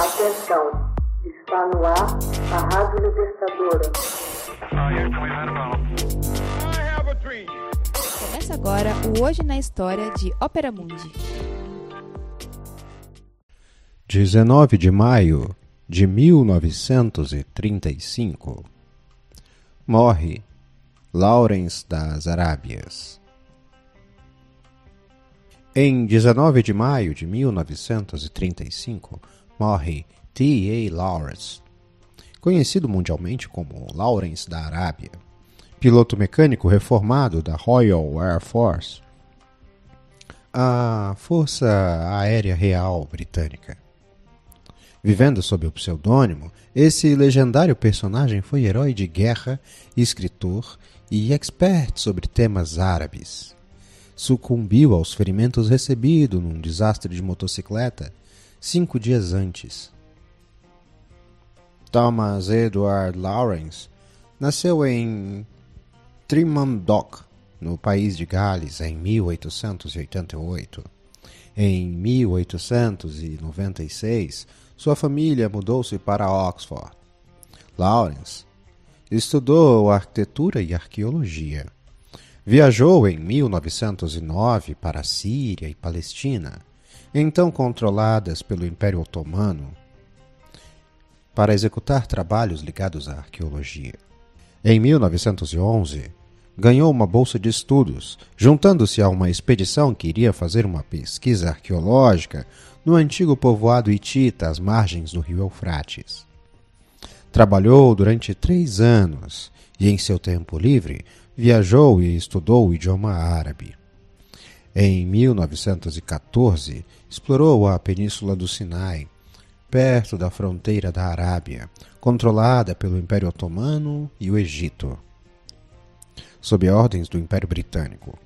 Atenção, está no ar a Rádio Libertadora. Começa agora o Hoje na História de Ópera Mundi. 19 de maio de 1935 Morre Lawrence das Arábias. Em 19 de maio de 1935 morre T. A. Lawrence, conhecido mundialmente como Lawrence da Arábia, piloto mecânico reformado da Royal Air Force, a Força Aérea Real Britânica. Vivendo sob o pseudônimo, esse legendário personagem foi herói de guerra, escritor e expert sobre temas árabes. Sucumbiu aos ferimentos recebidos num desastre de motocicleta cinco dias antes. Thomas Edward Lawrence nasceu em Trimandok, no país de Gales, em 1888. Em 1896, sua família mudou-se para Oxford. Lawrence estudou arquitetura e arqueologia. Viajou em 1909 para a Síria e Palestina então controladas pelo Império Otomano, para executar trabalhos ligados à arqueologia. Em 1911, ganhou uma bolsa de estudos, juntando-se a uma expedição que iria fazer uma pesquisa arqueológica no antigo povoado hitita às margens do rio Eufrates. Trabalhou durante três anos e, em seu tempo livre, viajou e estudou o idioma árabe. Em 1914, explorou a península do Sinai, perto da fronteira da Arábia, controlada pelo Império Otomano e o Egito, sob ordens do Império Britânico.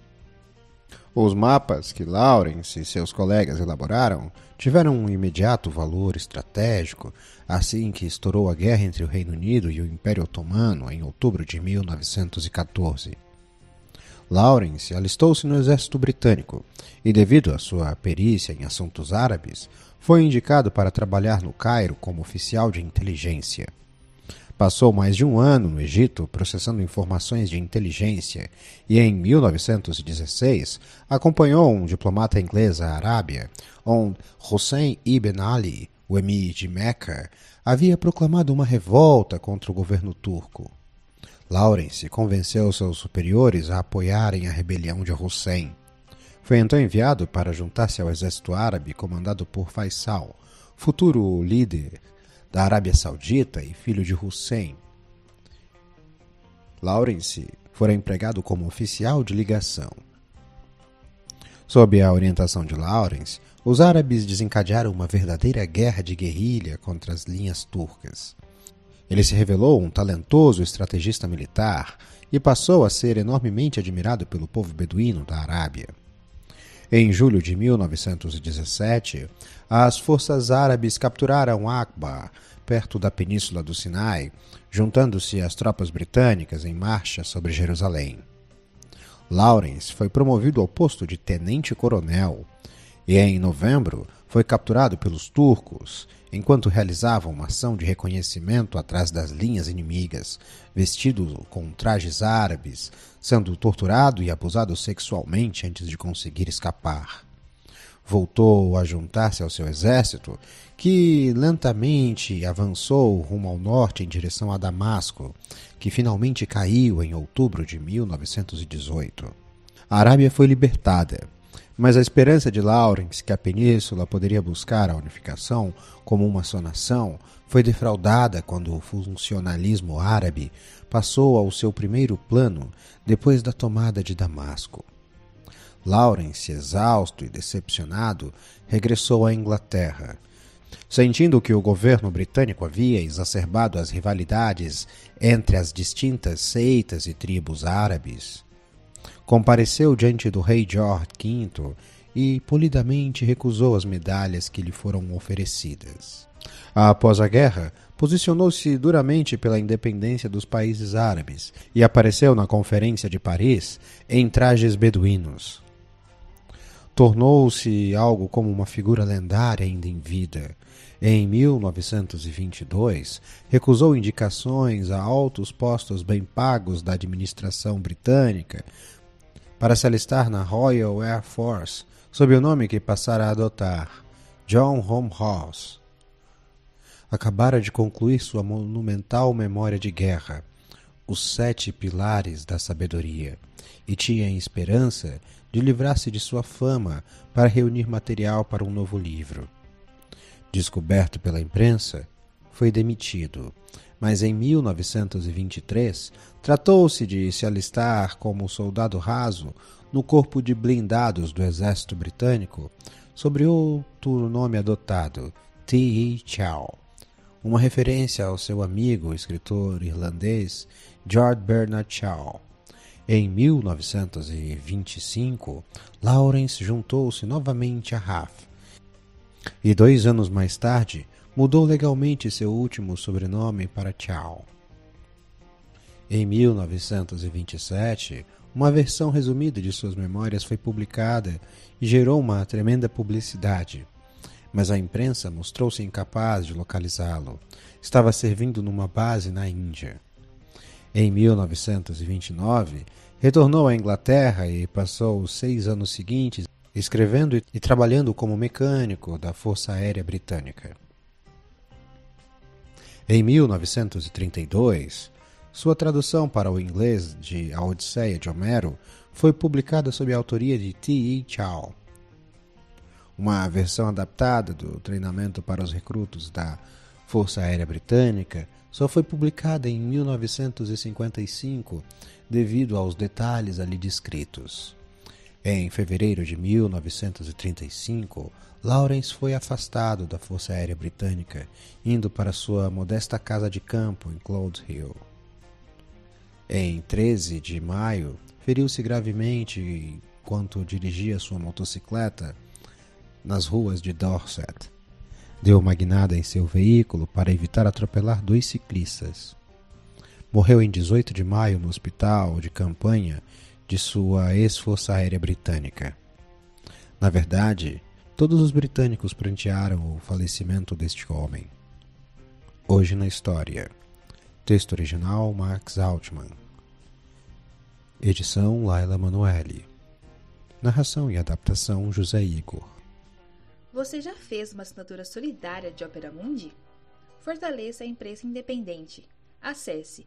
Os mapas que Lawrence e seus colegas elaboraram tiveram um imediato valor estratégico assim que estourou a guerra entre o Reino Unido e o Império Otomano em outubro de 1914. Lawrence alistou-se no exército britânico e, devido à sua perícia em assuntos árabes, foi indicado para trabalhar no Cairo como oficial de inteligência. Passou mais de um ano no Egito processando informações de inteligência e, em 1916, acompanhou um diplomata inglês à Arábia, onde Hussein ibn Ali, o emir de Meca, havia proclamado uma revolta contra o governo turco. Lawrence convenceu seus superiores a apoiarem a rebelião de Hussein. Foi então enviado para juntar-se ao exército árabe comandado por Faisal, futuro líder da Arábia Saudita e filho de Hussein. Lawrence fora empregado como oficial de ligação. Sob a orientação de Lawrence, os árabes desencadearam uma verdadeira guerra de guerrilha contra as linhas turcas. Ele se revelou um talentoso estrategista militar e passou a ser enormemente admirado pelo povo beduíno da Arábia. Em julho de 1917, as forças árabes capturaram Aqaba, perto da península do Sinai, juntando-se às tropas britânicas em marcha sobre Jerusalém. Lawrence foi promovido ao posto de tenente-coronel e, em novembro, foi capturado pelos turcos enquanto realizava uma ação de reconhecimento atrás das linhas inimigas, vestido com trajes árabes, sendo torturado e abusado sexualmente antes de conseguir escapar. Voltou a juntar-se ao seu exército, que lentamente avançou rumo ao norte em direção a Damasco, que finalmente caiu em outubro de 1918. A Arábia foi libertada mas a esperança de Lawrence que a península poderia buscar a unificação como uma só nação foi defraudada quando o funcionalismo árabe passou ao seu primeiro plano depois da tomada de Damasco. Lawrence, exausto e decepcionado, regressou à Inglaterra. Sentindo que o governo britânico havia exacerbado as rivalidades entre as distintas seitas e tribos árabes, compareceu diante do rei George V e polidamente recusou as medalhas que lhe foram oferecidas. Após a guerra, posicionou-se duramente pela independência dos países árabes e apareceu na Conferência de Paris em trajes beduínos. tornou-se algo como uma figura lendária ainda em vida. Em 1922, recusou indicações a altos postos bem pagos da administração britânica para se alistar na Royal Air Force, sob o nome que passara a adotar, John Home House. Acabara de concluir sua monumental memória de guerra, Os Sete Pilares da Sabedoria, e tinha esperança de livrar-se de sua fama para reunir material para um novo livro. Descoberto pela imprensa, foi demitido, mas em 1923 tratou-se de se alistar como soldado raso no corpo de blindados do exército britânico, sobre outro nome adotado, T.E. Chow, uma referência ao seu amigo, escritor irlandês George Bernard Shaw. Em 1925, Lawrence juntou-se novamente a Raff e dois anos mais tarde mudou legalmente seu último sobrenome para Chow. Em 1927, uma versão resumida de suas memórias foi publicada e gerou uma tremenda publicidade. Mas a imprensa mostrou-se incapaz de localizá-lo. Estava servindo numa base na Índia. Em 1929, retornou à Inglaterra e passou os seis anos seguintes escrevendo e trabalhando como mecânico da Força Aérea Britânica. Em 1932, sua tradução para o inglês de A Odisseia de Homero foi publicada sob a autoria de T. E. Chow. Uma versão adaptada do treinamento para os recrutos da Força Aérea Britânica só foi publicada em 1955 devido aos detalhes ali descritos. Em fevereiro de 1935, Lawrence foi afastado da Força Aérea Britânica, indo para sua modesta casa de campo em Cloud Hill. Em 13 de maio, feriu-se gravemente enquanto dirigia sua motocicleta nas ruas de Dorset. Deu uma guinada em seu veículo para evitar atropelar dois ciclistas. Morreu em 18 de maio no hospital de campanha de sua ex-força aérea britânica. Na verdade, todos os britânicos prantearam o falecimento deste homem. Hoje na história. Texto original Max Altman. Edição Laila Manoeli. Narração e adaptação José Igor. Você já fez uma assinatura solidária de Opera Mundi? Fortaleça a imprensa independente. Acesse